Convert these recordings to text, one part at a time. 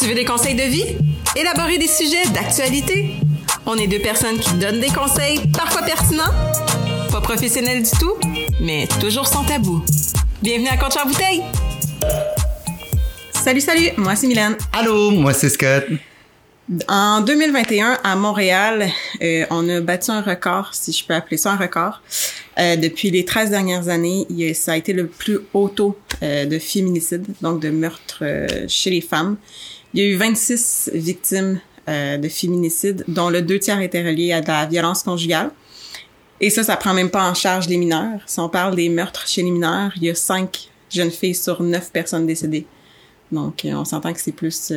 Tu veux des conseils de vie? Élaborer des sujets d'actualité? On est deux personnes qui donnent des conseils, parfois pertinents, pas professionnels du tout, mais toujours sans tabou. Bienvenue à Contre bouteille! Salut, salut, moi c'est Mylène. Allô, moi c'est Scott. En 2021, à Montréal, euh, on a battu un record, si je peux appeler ça un record. Euh, depuis les 13 dernières années, il, ça a été le plus haut taux euh, de féminicide, donc de meurtre chez les femmes. Il y a eu 26 victimes de féminicide, dont le deux tiers étaient reliés à de la violence conjugale. Et ça, ça prend même pas en charge les mineurs. Si on parle des meurtres chez les mineurs, il y a 5 jeunes filles sur 9 personnes décédées. Donc, on s'entend que c'est plus,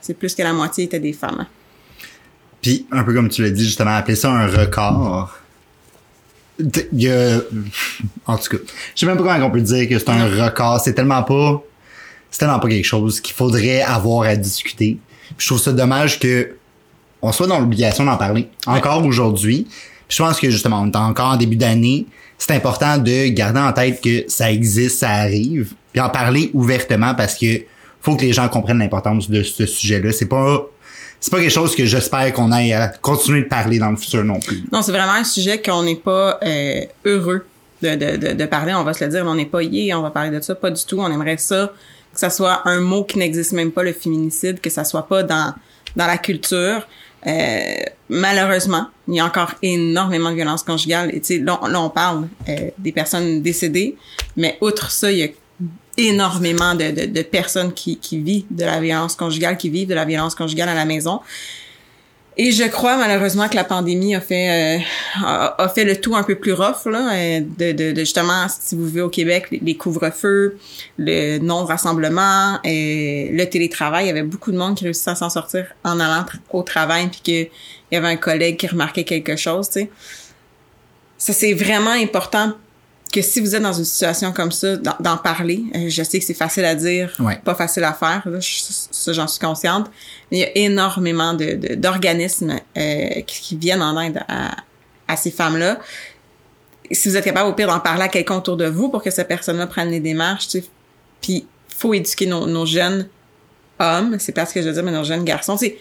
c'est plus que la moitié étaient des femmes. Puis, un peu comme tu l'as dit, justement, appeler ça un record. Il y a, en tout cas, je sais même pas comment on peut dire que c'est un record. C'est tellement pas, c'est tellement pas quelque chose qu'il faudrait avoir à discuter. je trouve ça dommage que on soit dans l'obligation d'en parler encore aujourd'hui. je pense que justement, on est encore en début d'année. C'est important de garder en tête que ça existe, ça arrive, puis en parler ouvertement parce que faut que les gens comprennent l'importance de ce sujet-là. C'est pas c'est pas quelque chose que j'espère qu'on aille à continuer de parler dans le futur non plus. Non, c'est vraiment un sujet qu'on n'est pas euh, heureux de, de, de, parler. On va se le dire, on n'est pas y, on va parler de ça, pas du tout. On aimerait ça que ça soit un mot qui n'existe même pas, le féminicide, que ça soit pas dans dans la culture. Euh, malheureusement, il y a encore énormément de violence conjugale. Et tu sais, là, on parle euh, des personnes décédées, mais outre ça, il y a énormément de, de, de, personnes qui, qui vivent de la violence conjugale, qui vivent de la violence conjugale à la maison. Et je crois malheureusement que la pandémie a fait euh, a, fait le tout un peu plus rough là, euh, de, de, de justement si vous vivez au Québec les, couvre-feux, le non rassemblement, et le télétravail. Il y avait beaucoup de monde qui réussissait à s'en sortir en allant au travail, puis que il y avait un collègue qui remarquait quelque chose. Tu sais, ça c'est vraiment important que si vous êtes dans une situation comme ça, d'en parler. Euh, je sais que c'est facile à dire, pas facile à faire. ça, j'en suis consciente. Mais il y a énormément de, d'organismes euh, qui, viennent en aide à, à ces femmes-là. Si vous êtes capable au pire d'en parler à quelqu'un autour de vous pour que cette personne-là prenne les démarches, tu sais, puis faut éduquer nos, nos jeunes hommes, c'est pas ce que je veux dire, mais nos jeunes garçons. Tu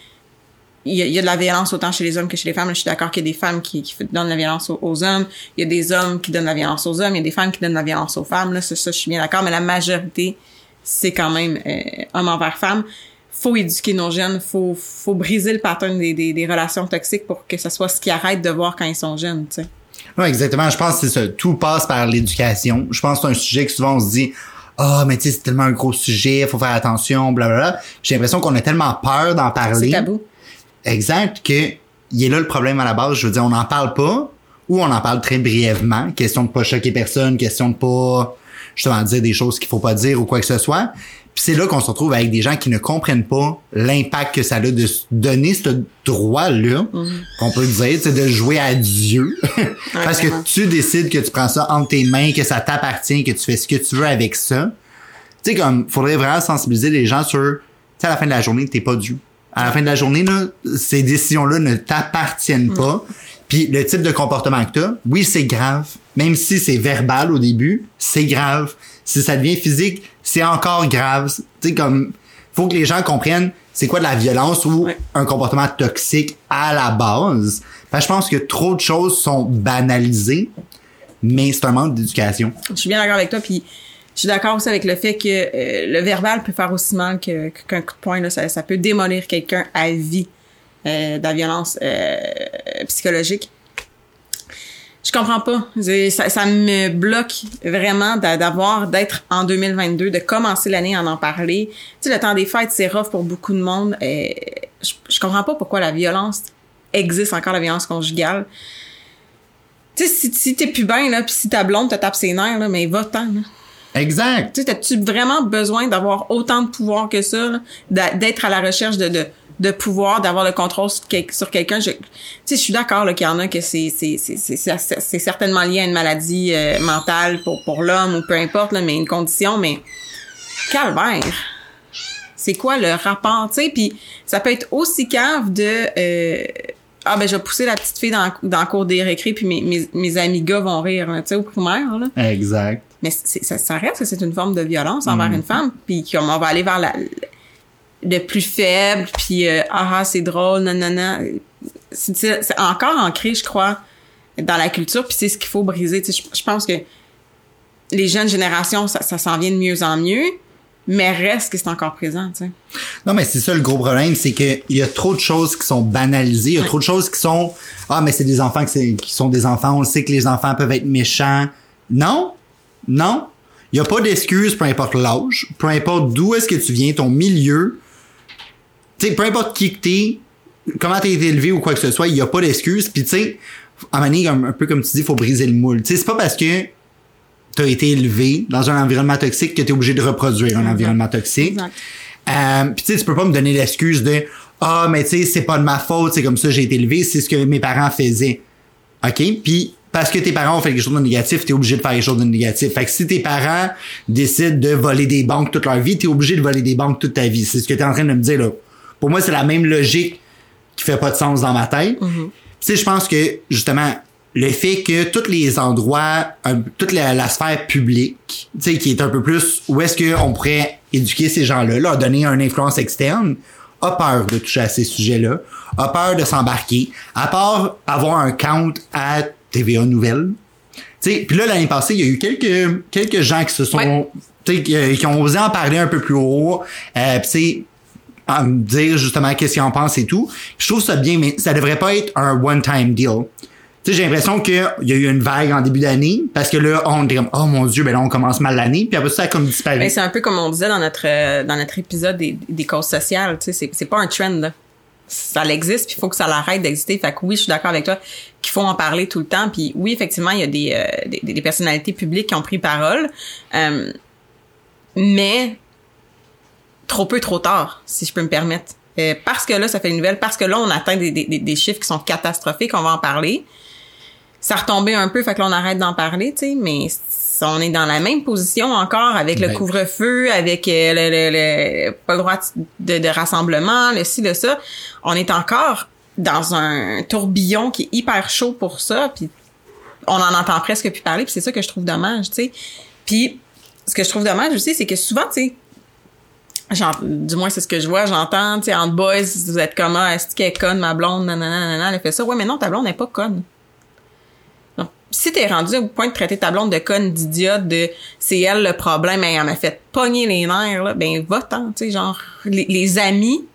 il y, a, de la violence autant chez les hommes que chez les femmes. je suis d'accord qu'il y a des femmes qui, qui donnent la violence aux, hommes. Il y a des hommes qui donnent la violence aux hommes. Il y a des femmes qui donnent la violence aux femmes. Là, ça, je suis bien d'accord. Mais la majorité, c'est quand même euh, homme envers femme. Faut éduquer nos jeunes. Faut, faut briser le pattern des, des, des relations toxiques pour que ce soit ce qui arrête de voir quand ils sont jeunes. Tu sais. Ouais, exactement. Je pense que c'est ça. Tout passe par l'éducation. Je pense que c'est un sujet que souvent on se dit ah mais tu sais c'est tellement un gros sujet, faut faire attention, blablabla. J'ai l'impression qu'on a tellement peur d'en parler. C'est tabou. Exact, que il est là le problème à la base. Je veux dire, on n'en parle pas ou on en parle très brièvement. Question de pas choquer personne, question de pas justement dire des choses qu'il faut pas dire ou quoi que ce soit. Puis c'est là qu'on se retrouve avec des gens qui ne comprennent pas l'impact que ça a de donner ce droit-là, mm-hmm. qu'on peut dire, c'est de jouer à Dieu. Parce que tu décides que tu prends ça entre tes mains, que ça t'appartient, que tu fais ce que tu veux avec ça. Tu sais, comme, faudrait vraiment sensibiliser les gens sur, tu sais, à la fin de la journée, t'es pas Dieu à la fin de la journée, là, ces décisions-là ne t'appartiennent pas. Puis le type de comportement que tu as, oui, c'est grave. Même si c'est verbal au début, c'est grave. Si ça devient physique, c'est encore grave. Tu sais, comme, faut que les gens comprennent c'est quoi de la violence ou un comportement toxique à la base. Parce je pense que trop de choses sont banalisées, mais c'est un manque d'éducation. Je suis bien d'accord avec toi, puis je suis d'accord aussi avec le fait que euh, le verbal peut faire aussi mal qu'un coup de poing. Là. Ça, peut démolir quelqu'un à vie euh, de la violence euh, psychologique. Je comprends pas. Ça, me bloque vraiment d'avoir, d'être en 2022, de commencer l'année en en parler. Tu sais, le temps des fêtes, c'est rough pour beaucoup de monde. Et je, comprends pas pourquoi la violence existe encore, la violence conjugale. Tu sais, si, t'es plus bien, là, pis si ta blonde te tape ses nerfs, là, mais va-t'en. Exact. Tu sais, as-tu vraiment besoin d'avoir autant de pouvoir que ça, d'être à la recherche de, de, de pouvoir, d'avoir le contrôle sur, quelqu'un? Tu sais, je suis d'accord qu'il y en a que c'est c'est certainement lié à une maladie euh, mentale pour, pour l'homme ou peu importe, là, mais une condition, mais calvaire! C'est quoi le rapport, tu sais? Puis ça peut être aussi cave de... Euh, ah ben je vais pousser la petite fille dans, dans le cours des récré puis mes, mes, mes amis gars vont rire, tu sais, au primaire, là. Exact. Mais ça, ça reste que c'est une forme de violence envers mm. une femme, puis qu'on va aller vers la, de plus faible, puis euh, ah, ah c'est drôle, nanana. C'est c'est encore ancré, je crois, dans la culture, puis c'est ce qu'il faut briser. Tu sais, je, je pense que les jeunes générations, ça, ça s'en vient de mieux en mieux, mais reste que c'est encore présent, tu sais. Non, mais c'est ça le gros problème, c'est que il y a trop de choses qui sont banalisées, il y a trop de choses qui sont ah mais c'est des enfants qui sont des enfants, on le sait que les enfants peuvent être méchants. Non, non, il y a pas d'excuse peu importe l'âge, peu importe d'où est-ce que tu viens, ton milieu, tu sais peu importe qui que t'es, comment t'as été élevé ou quoi que ce soit, il y a pas d'excuse. Puis tu sais, à donné, un, un peu comme tu dis, faut briser le moule. Tu sais, c'est pas parce que t'as été élevé dans un environnement toxique que t'es obligé de reproduire un environnement toxique. Euh, puis tu sais, tu peux pas me donner l'excuse de ah mais tu sais c'est pas de ma faute, c'est comme ça j'ai été élevé, c'est ce que mes parents faisaient. OK? Puis parce que tes parents ont fait quelque chose de négatif, t'es obligé de faire quelque chose de négatif. Fait que si tes parents décident de voler des banques toute leur vie, t'es obligé de voler des banques toute ta vie. C'est ce que t'es en train de me dire là. Pour moi, c'est la même logique qui fait pas de sens dans ma tête. Tu sais, je pense que justement le fait que tous les endroits, un- toute la, la sphère publique, tu sais, qui est un peu plus où est-ce qu'on pourrait éduquer ces gens-là, leur donner une influence externe, a peur de toucher à ces sujets-là, a peur de s'embarquer, à part avoir un count à TVA sais, puis là l'année passée, il y a eu quelques quelques gens qui se sont Ouais. tu sais, qui, qui ont osé en parler un peu plus haut. Euh, puis c'est à me dire justement qu'est-ce qu'ils en pensent et tout. Je trouve ça bien, mais ça devrait pas être un one-time deal. Tu sais, j'ai l'impression qu'il y a eu une vague en début d'année, parce que là, on comme, oh mon dieu, ben là, on commence mal l'année, puis après ça, ça a comme disparu. Ben, c'est un peu comme on disait dans notre euh, dans notre épisode des, des causes sociales, tu sais, c'est c'est pas un trend. Là. Ça existe, puis il faut que ça l'arrête d'exister. Fait que oui, je suis d'accord avec toi qu'il faut en parler tout le temps. Puis oui, effectivement, il y a des, euh, des, des personnalités publiques qui ont pris parole, euh, mais trop peu, trop tard, si je peux me permettre. Euh, parce que là, ça fait une nouvelle, parce que là, on atteint des, des, chiffres qui sont catastrophiques, on va en parler. Ça a retombé un peu, fait que là, on arrête d'en parler, tu sais, mais on est dans la même position encore avec le Ben. couvre-feu, avec euh, le, le- le- pas le droit de, de rassemblement, le ci, le ça. On est encore dans un tourbillon qui est hyper chaud pour ça, puis on en entend presque plus parler, puis c'est ça que je trouve dommage, tu sais. Puis ce que je trouve dommage aussi, c'est que souvent, tu sais, du moins c'est ce que je vois, j'entends, tu sais, entre boys, vous êtes comme, ah, est-ce qu'elle est conne, ma blonde, nanana, nanana, elle fait ça. Ouais, mais non, ta blonde n'est pas conne. Donc, si t'es rendu au point de traiter ta blonde de conne, d'idiote, de c'est elle le problème, elle m'a fait pogner les nerfs, là, ben va-t'en, tu sais, genre, les amis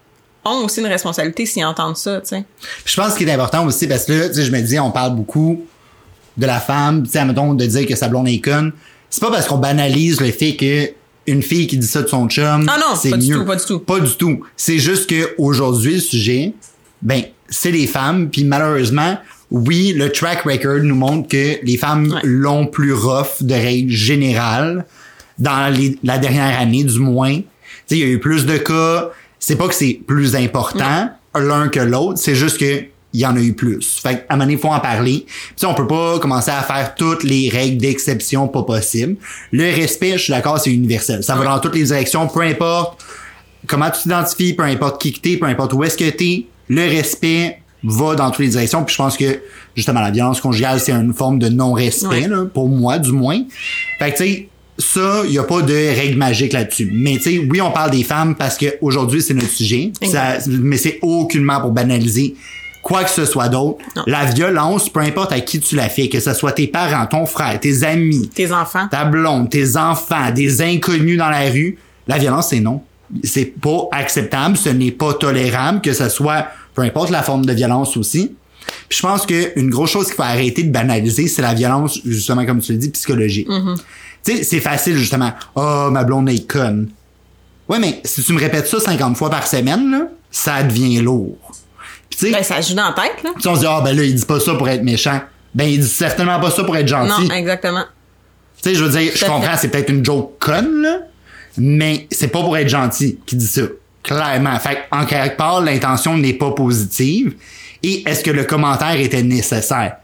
ont aussi une responsabilité s'ils entendent ça, tu sais. Je pense qu'il est important aussi, parce que là, tu sais, je me dis, on parle beaucoup de la femme, tu sais, admettons, de dire que sa blonde est conne. C'est pas parce qu'on banalise le fait que une fille qui dit ça de son chum, Ah non, c'est pas du mieux. tout, pas du tout. Pas du tout. C'est juste que aujourd'hui le sujet, ben, c'est les femmes, puis malheureusement, oui, le track record nous montre que les femmes Ouais. l'ont plus rough de règle générale dans les- la dernière année du moins. Tu sais, il y a eu plus de cas. C'est pas que c'est plus important l'un que l'autre, c'est juste que il y en a eu plus. Fait qu'à un moment donné, il faut en parler. Puis, on peut pas commencer à faire toutes les règles d'exception pas possible. Le respect, je suis d'accord, c'est universel. Ça va dans toutes les directions, peu importe comment tu t'identifies, peu importe qui que t'es, peu importe où est-ce que t'es, le respect va dans toutes les directions. Puis je pense que justement la violence conjugale, c'est une forme de non-respect, Ouais. pour moi du moins. Fait que tu sais, ça, il y a pas de règle magique là-dessus. Mais tu sais, oui, on parle des femmes parce que aujourd'hui c'est notre sujet. Ça, mais c'est aucunement pour banaliser quoi que ce soit d'autre. La violence, peu importe à qui tu la fais, que ce soit tes parents, ton frère, tes amis, Tes enfants. ta blonde, tes enfants, des inconnus dans la rue, la violence, c'est non. C'est pas acceptable, ce n'est pas tolérable, que ce soit, peu importe la forme de violence aussi. Puis je pense qu'une grosse chose qu'il faut arrêter de banaliser, c'est la violence, justement, comme tu le dis, psychologique. Tu sais, c'est facile, justement. Oh, ma blonde est conne. Ouais, mais si tu me répètes ça 50 fois par semaine, là, ça devient lourd. Puis Ben, ça joue dans la tête, là. puis on se dit, ah, ben là, il dit pas ça pour être méchant. Ben, il dit certainement pas ça pour être gentil. Non, exactement. Tu sais, je veux dire, je comprends, c'est peut-être une joke conne, là, mais c'est pas pour être gentil qui dit ça. Clairement. Fait en quelque part, l'intention n'est pas positive. Et est-ce que le commentaire était nécessaire?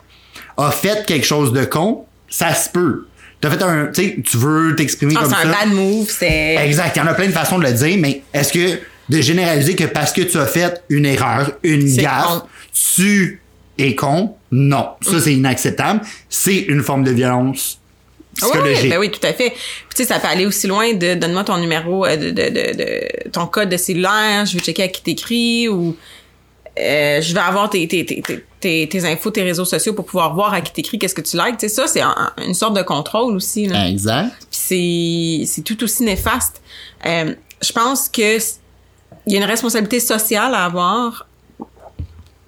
A fait quelque chose de con? Ça se peut. T'as fait un, tu sais, tu veux t'exprimer Ah, comme c'est ça. un bad move, c'est... Exact. Il y en a plein de façons de le dire, mais est-ce que de généraliser que parce que tu as fait une erreur, une C'est gaffe, tu es con? Non. Ça, c'est inacceptable. C'est une forme de violence psychologique. Oui, ben oui, tout à fait. Puis, tu sais, ça peut aller aussi loin de donne-moi ton numéro, euh, de, de, de, de- ton code de cellulaire, je veux checker à qui t'écris ou euh, je vais avoir tes, tes, tes, tes- tes, infos, tes réseaux sociaux pour pouvoir voir à qui t'écris, qu'est-ce que tu likes. Tu sais, ça, c'est un- une sorte de contrôle aussi. Là. Exact. Puis c'est tout aussi néfaste. Euh, je pense que il y a une responsabilité sociale à avoir,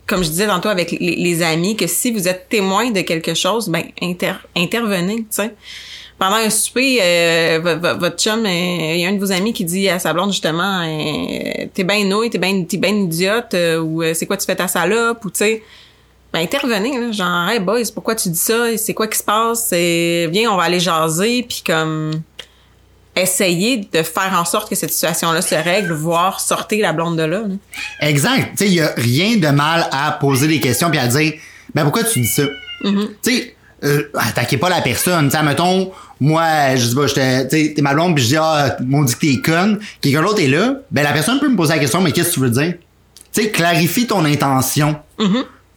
comme je disais tantôt avec les, les amis, que si vous êtes témoin de quelque chose, ben inter, intervenez, tu sais. Pendant un souper, euh, vo- vo- votre chum, euh, il y a un de vos amis qui dit à sa blonde justement, euh, t'es ben nouille, t'es ben, t'es ben idiote, ou c'est quoi tu fais ta salope, ou tu sais ben intervenez là, genre hey boys pourquoi tu dis ça? C'est quoi qui se passe? C'est viens on va aller jaser puis comme essayer de faire en sorte que cette situation là se règle voire sortir la blonde de là. Exact. Tu sais, il y a rien de mal à poser des questions puis à dire, ben pourquoi tu dis ça? Mm-hmm. Tu sais, euh, attaquez pas la personne. Tu sais, mettons, moi, je dis pas, j'étais, tu sais, t'es ma blonde puis je dis, ah, mon dit que t'es conne. Quelqu'un d'autre est là. Ben la personne peut me poser la question, mais qu'est-ce que tu veux dire? Tu sais, clarifie ton intention.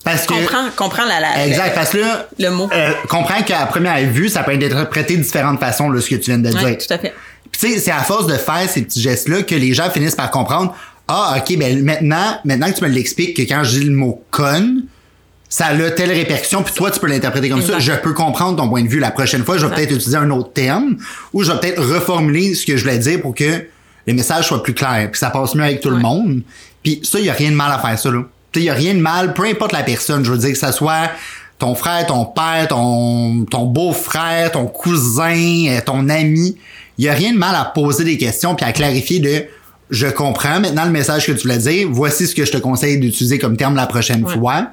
Parce que. comprends comprends la, la Exact. Parce que là, le mot euh, comprends qu'à première vue, ça peut être interprété de différentes façons, là, ce que tu viens de Ouais, dire. tout à fait Puis tu sais, c'est à force de faire ces petits gestes-là que les gens finissent par comprendre. Ah, ok, ben maintenant, maintenant que tu me l'expliques, que quand je dis le mot conne, ça a telle répercussion, puis toi, tu peux l'interpréter comme Exact. ça. Je peux comprendre ton point de vue. La prochaine fois, je vais peut-être utiliser un autre terme, ou je vais peut-être reformuler ce que je voulais dire pour que le message soit plus clair, puis ça passe mieux avec tout le monde. Puis ça, il y a rien de mal à faire ça, là. Il y a rien de mal, peu importe la personne. Je veux dire que ça soit ton frère, ton père, ton, ton beau-frère, ton cousin, euh, ton ami. Il y a rien de mal à poser des questions puis à clarifier de je comprends maintenant le message que tu voulais dire. Voici ce que je te conseille d'utiliser comme terme la prochaine Ouais. fois.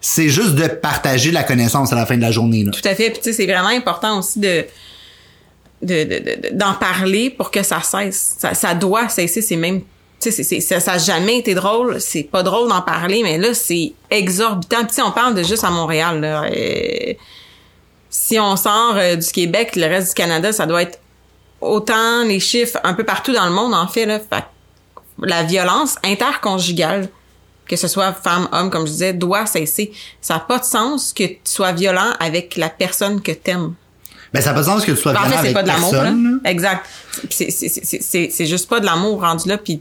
C'est juste de partager la connaissance à la fin de la journée. Tout à fait. Puis tu sais c'est vraiment important aussi de de- de- de- d'en parler pour que ça cesse. Ça, ça doit cesser. C'est même tu sais ça, ça a jamais été drôle. C'est pas drôle d'en parler mais là c'est exorbitant. Puis on parle de juste à Montréal. Euh, si on sort euh, du Québec le reste du Canada ça doit être autant les chiffres un peu partout dans le monde en fait la violence interconjugale que ce soit femme, homme, comme je disais, doit cesser. Ça n'a pas de sens que tu sois violent avec la personne que t'aimes. Ben, ça n'a pas de sens que tu sois Ben, en violent fait, avec pas de personne. là. Exact. C'est, c'est, c'est, c'est, c'est juste pas de l'amour rendu là, puis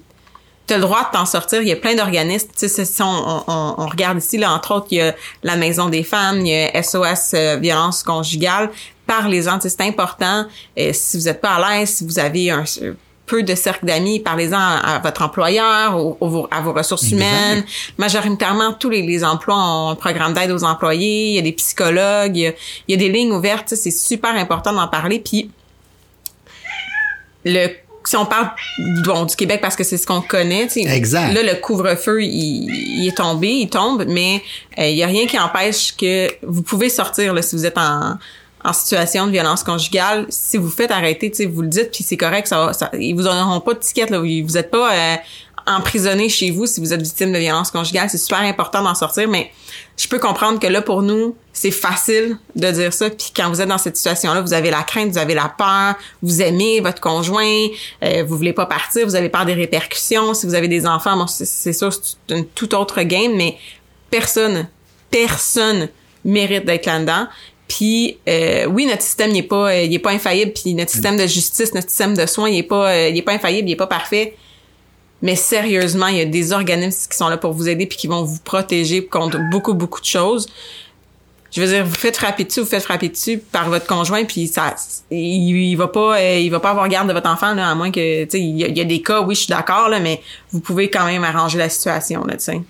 t'as le droit de t'en sortir. Il y a plein d'organismes. Tu sais, si on, on, on regarde ici, là, entre autres, il y a la Maison des femmes, il y a SOS euh, violence conjugale. Parlez-en, tu sais, c'est important. Euh, si vous êtes pas à l'aise, si vous avez un euh, peu de cercle d'amis, parlez-en à, à votre employeur, au- au- à vos ressources Exact. humaines. Majoritairement, tous les, les emplois ont un programme d'aide aux employés. Il y a des psychologues, il y a, il y a des lignes ouvertes. C'est super important d'en parler. Puis le si on parle bon, du Québec parce que c'est ce qu'on connaît, Exact. là le couvre-feu il, il est tombé, il tombe, mais euh, il y a rien qui empêche que vous pouvez sortir là, si vous êtes en, en situation de violence conjugale. Si vous faites arrêter, tu vous le dites, puis c'est correct, ça, ça, ils vous donneront pas de ticket là, vous n'êtes pas euh, emprisonné chez vous si vous êtes victime de violence conjugale. C'est super important d'en sortir, mais je peux comprendre que là pour nous c'est facile de dire ça puis quand vous êtes dans cette situation là vous avez la crainte vous avez la peur vous aimez votre conjoint euh, vous voulez pas partir vous avez peur des répercussions si vous avez des enfants bon c'est sûr c'est une toute autre game mais personne personne mérite d'être là-dedans puis euh, oui notre système il est pas euh, il est pas infaillible puis notre système de justice notre système de soins il est pas euh, il est pas infaillible il est pas parfait mais sérieusement, il y a des organismes qui sont là pour vous aider puis qui vont vous protéger contre beaucoup, beaucoup de choses. Je veux dire, vous faites frapper dessus, vous faites frapper dessus par votre conjoint, puis ça, il, il va pas, il va pas avoir garde de votre enfant là, à moins que, tu sais, il y, a- il y a des cas, oui, je suis d'accord là, mais vous pouvez quand même arranger la situation là, tu sais.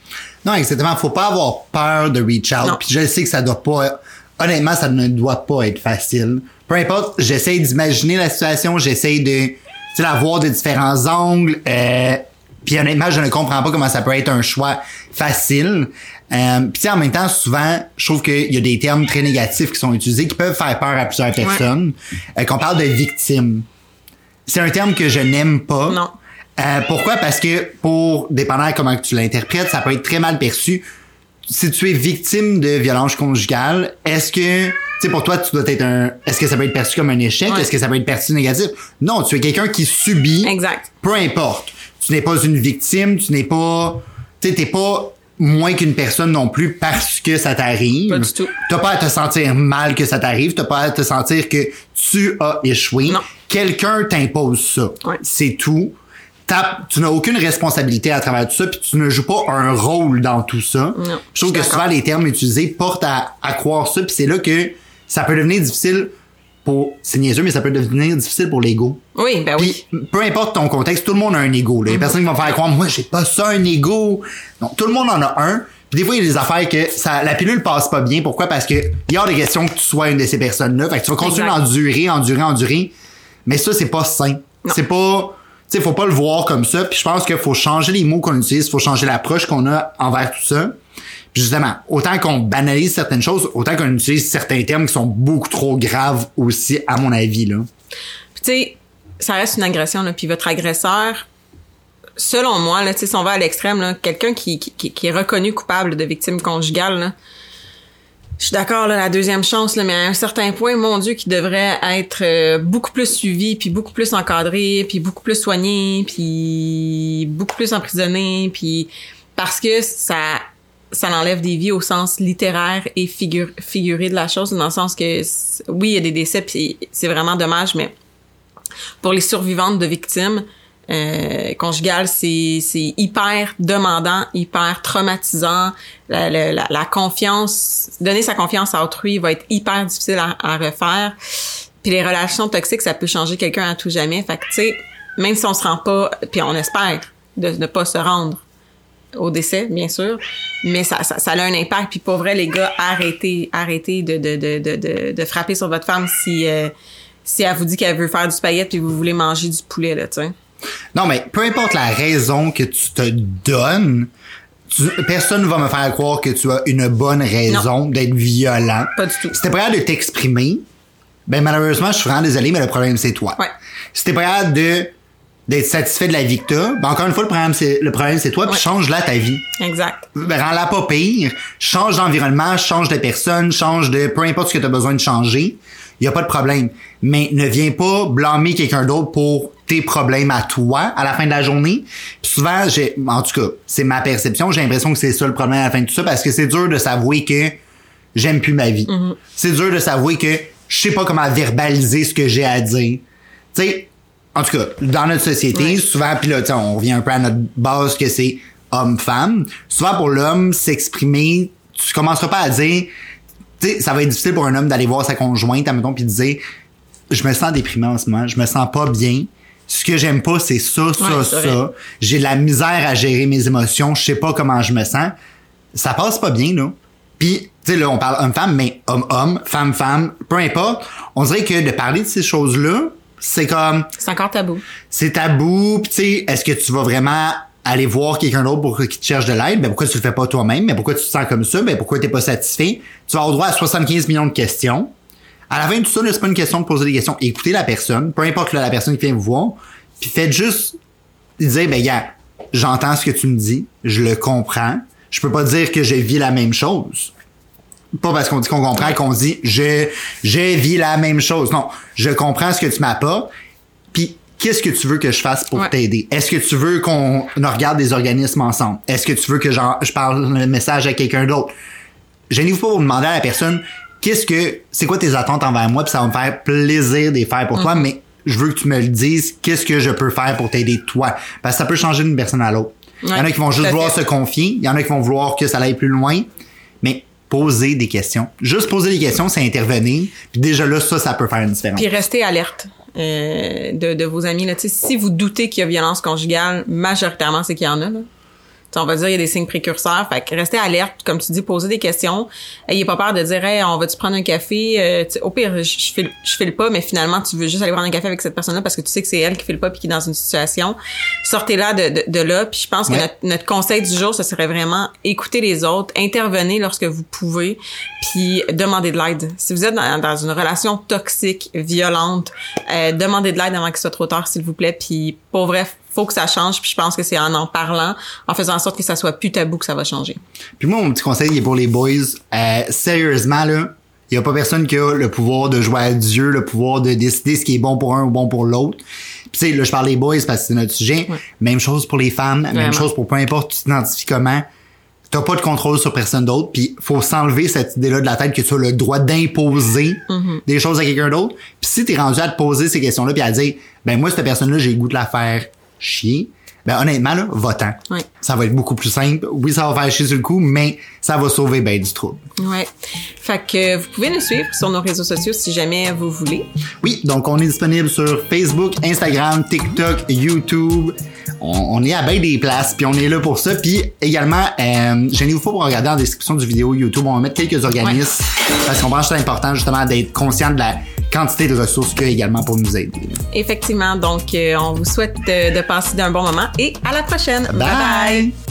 Non, exactement. Faut pas avoir peur de reach out. Puis je sais que ça doit pas. Honnêtement, ça ne doit pas être facile. Peu importe, j'essaie d'imaginer la situation, j'essaie de, la voir de différents angles. Euh, puis honnêtement, je ne comprends pas comment ça peut être un choix facile. Euh, puis en même temps, souvent, je trouve qu'il y a des termes très négatifs qui sont utilisés qui peuvent faire peur à plusieurs personnes. Euh, qu'on parle de victime. C'est un terme que je n'aime pas. Non. Euh, pourquoi? Parce que pour, dépendant de comment tu l'interprètes, ça peut être très mal perçu. Si tu es victime de violence conjugale, est-ce que, tu sais, pour toi, tu dois être un, est-ce que ça peut être perçu comme un échec? Ouais. Est-ce que ça peut être perçu négatif? Non, tu es quelqu'un qui subit. Exact. Peu importe. Tu n'es pas une victime, tu n'es pas, tu sais, t'es pas moins qu'une personne non plus parce que ça t'arrive. Pas du tout. T'as pas à te sentir mal que ça t'arrive. T'as pas à te sentir que tu as échoué. Non. Quelqu'un t'impose ça. Ouais. C'est tout. Tu n'as aucune responsabilité à travers tout ça, puis tu ne joues pas un rôle dans tout ça. Non, je trouve je que souvent les termes utilisés portent à, à croire ça, puis c'est là que ça peut devenir difficile pour. C'est niaiseux, mais ça peut devenir difficile pour l'ego. Oui, ben oui. Puis, peu importe ton contexte, tout le monde a un ego. Là. Il y a personne qui va me faire croire, moi, j'ai pas ça, un ego. Non, tout le monde en a un. Puis des fois, il y a des affaires que ça, la pilule passe pas bien. Pourquoi? Parce que il y a des questions que tu sois une de ces personnes-là. Fait que tu vas continuer d'endurer, endurer, endurer. Mais ça, c'est pas sain. C'est pas... Sais, faut pas le voir comme ça. Puis je pense qu'il faut changer les mots qu'on utilise. faut changer l'approche qu'on a envers tout ça. Puis justement, autant qu'on banalise certaines choses, autant qu'on utilise certains termes qui sont beaucoup trop graves aussi, à mon avis, là. Tu sais, ça reste une agression, là. Puis votre agresseur, selon moi, là, tu sais, si on va à l'extrême, là, quelqu'un qui, qui, qui est reconnu coupable de victime conjugale, là, je suis d'accord, la deuxième chance, là, mais à un certain point, mon Dieu, qui devrait être euh, beaucoup plus suivi, puis beaucoup plus encadré, puis beaucoup plus soigné, puis beaucoup plus emprisonné, puis parce que ça ça enlève des vies au sens littéraire et figuré de la chose, dans le sens que oui, il y a des décès, puis c'est vraiment dommage, mais pour les survivantes de victimes euh, conjugales, c'est hyper demandant, hyper traumatisant. La, la, la- confiance, donner sa confiance à autrui va être hyper difficile à, à refaire. Puis les relations toxiques, ça peut changer quelqu'un à tout jamais. Fait que tu sais, même si on se rend pas, puis on espère de ne pas se rendre au décès, bien sûr, mais ça, ça, ça a un impact. Puis pour vrai, les gars, arrêtez, arrêtez de, de, de, de, de, frapper sur votre femme si, euh, si elle vous dit qu'elle veut faire du spaghette puis vous voulez manger du poulet, là, tu sais. Non, mais peu importe la raison que tu te donnes, tu- personne ne va me faire croire que tu as une bonne raison d'être violent. Pas du tout. Si t'es prêt à de t'exprimer, ben malheureusement, je suis vraiment désolé, mais le problème c'est toi. Ouais. Si t'es prêt à de d'être satisfait de la vie que t'as, ben encore une fois, le problème c'est le problème c'est toi, puis Ouais. change-la ta vie. Exact. Ben, rends-la pas pire, change d'environnement, change de personne, change de peu importe ce que tu as besoin de changer, il y a pas de problème. Mais ne viens pas blâmer quelqu'un d'autre pour tes problèmes à toi à la fin de la journée. Puis souvent, j'ai en tout cas, c'est ma perception, j'ai l'impression que c'est ça le problème à la fin de tout ça parce que c'est dur de s'avouer que j'aime plus ma vie. C'est dur de s'avouer que je sais pas comment verbaliser ce que j'ai à dire. Tu sais, en tout cas, dans notre société, Ouais. souvent, puis là, on revient un peu à notre base que c'est homme-femme. Souvent, pour l'homme, s'exprimer, tu commenceras pas à dire, tu sais, ça va être difficile pour un homme d'aller voir sa conjointe, admettons, puis de dire, je me sens déprimé en ce moment, je me sens pas bien. Ce que j'aime pas, c'est ça, ça, Ouais, ça. J'ai de la misère à gérer mes émotions, je sais pas comment je me sens. Ça passe pas bien, là. Puis, tu sais, là, on parle homme-femme, mais homme-homme, femme-femme, peu importe. On dirait que de parler de ces choses-là, c'est comme, C'est encore tabou. c'est tabou, pis tu sais, est-ce que tu vas vraiment aller voir quelqu'un d'autre pour qu'il te cherche de l'aide? Ben pourquoi tu le fais pas toi-même? Ben pourquoi tu te sens comme ça? Ben pourquoi t'es pas satisfait? Tu vas avoir droit à 75 millions de questions. À la fin de tout ça, c'est pas une question de poser des questions. Écoutez la personne, peu importe la personne qui vient vous voir, puis faites juste dire, ben gars, j'entends ce que tu me dis, je le comprends. Je peux pas dire que je vis la même chose. Pas parce qu'on dit qu'on comprend qu'on dit je je vis la même chose. Non, je comprends ce que tu m'apportes. Puis qu'est-ce que tu veux que je fasse pour Ouais. t'aider? Est-ce que tu veux qu'on regarde des organismes ensemble? Est-ce que tu veux que j'en- je parle le message à quelqu'un d'autre? Gênez-vous pas pour demander à la personne qu'est-ce que c'est quoi tes attentes envers moi puis ça va me faire plaisir de les faire pour toi mais je veux que tu me le dises qu'est-ce que je peux faire pour t'aider toi? Parce que ça peut changer d'une personne à l'autre. Il y en a qui vont juste vouloir se confier, il y en a qui vont vouloir que ça aille plus loin, mais poser des questions. Juste poser des questions, c'est intervenir. Puis déjà là, ça, ça peut faire une différence. Puis restez alerte euh, de, de vos amis. Là. Si vous doutez qu'il y a violence conjugale, majoritairement, c'est qu'il y en a. Là. On va dire il y a des signes précurseurs. Fait que restez alerte, comme tu dis, posez des questions. Ayez pas peur de dire hey, on va-tu prendre un café? Euh, au pire, je, file, je file pas, mais finalement, tu veux juste aller prendre un café avec cette personne-là parce que tu sais que c'est elle qui file pas puis qui est dans une situation. Sortez-là de, de, de là. Puis je pense que notre, notre conseil du jour, ce serait vraiment écouter les autres, intervenir lorsque vous pouvez, puis demander de l'aide. Si vous êtes dans, dans une relation toxique, violente, euh, demandez de l'aide avant qu'il soit trop tard, s'il vous plaît. Puis pour vrai, faut que ça change. Puis je pense que c'est en en parlant, en faisant en sorte que ça soit plus tabou que ça va changer. Puis moi, mon petit conseil il est pour les boys. Euh, sérieusement, là, il y a pas personne qui a le pouvoir de jouer à Dieu, le pouvoir de décider ce qui est bon pour un ou bon pour l'autre. Puis tu sais, là, je parle des boys parce que c'est notre sujet. Même chose pour les femmes, même chose pour peu importe tu t'identifies comment. t'as pas de contrôle sur personne d'autre, puis faut s'enlever cette idée-là de la tête que tu as le droit d'imposer des choses à quelqu'un d'autre. Puis si t'es rendu à te poser ces questions-là, puis à dire, ben moi cette personne-là, j'ai le goût de la faire chier. Ben honnêtement là, va-t'en. Ouais. Ça va être beaucoup plus simple. Oui, ça va faire chier sur le coup, mais ça va sauver ben du trouble. Ouais. Fait que vous pouvez nous suivre sur nos réseaux sociaux si jamais vous voulez. Oui, donc on est disponible sur Facebook, Instagram, TikTok, YouTube. On, on est à bien des places, puis on est là pour ça. Puis également, euh, gênez-vous pas pour regarder en description du vidéo YouTube. On va mettre quelques organismes parce qu'on pense que c'est important justement d'être conscient de la quantité de ressources qu'il y a également pour nous aider. Effectivement, donc euh, on vous souhaite euh, de passer d'un bon moment et à la prochaine. bye. bye.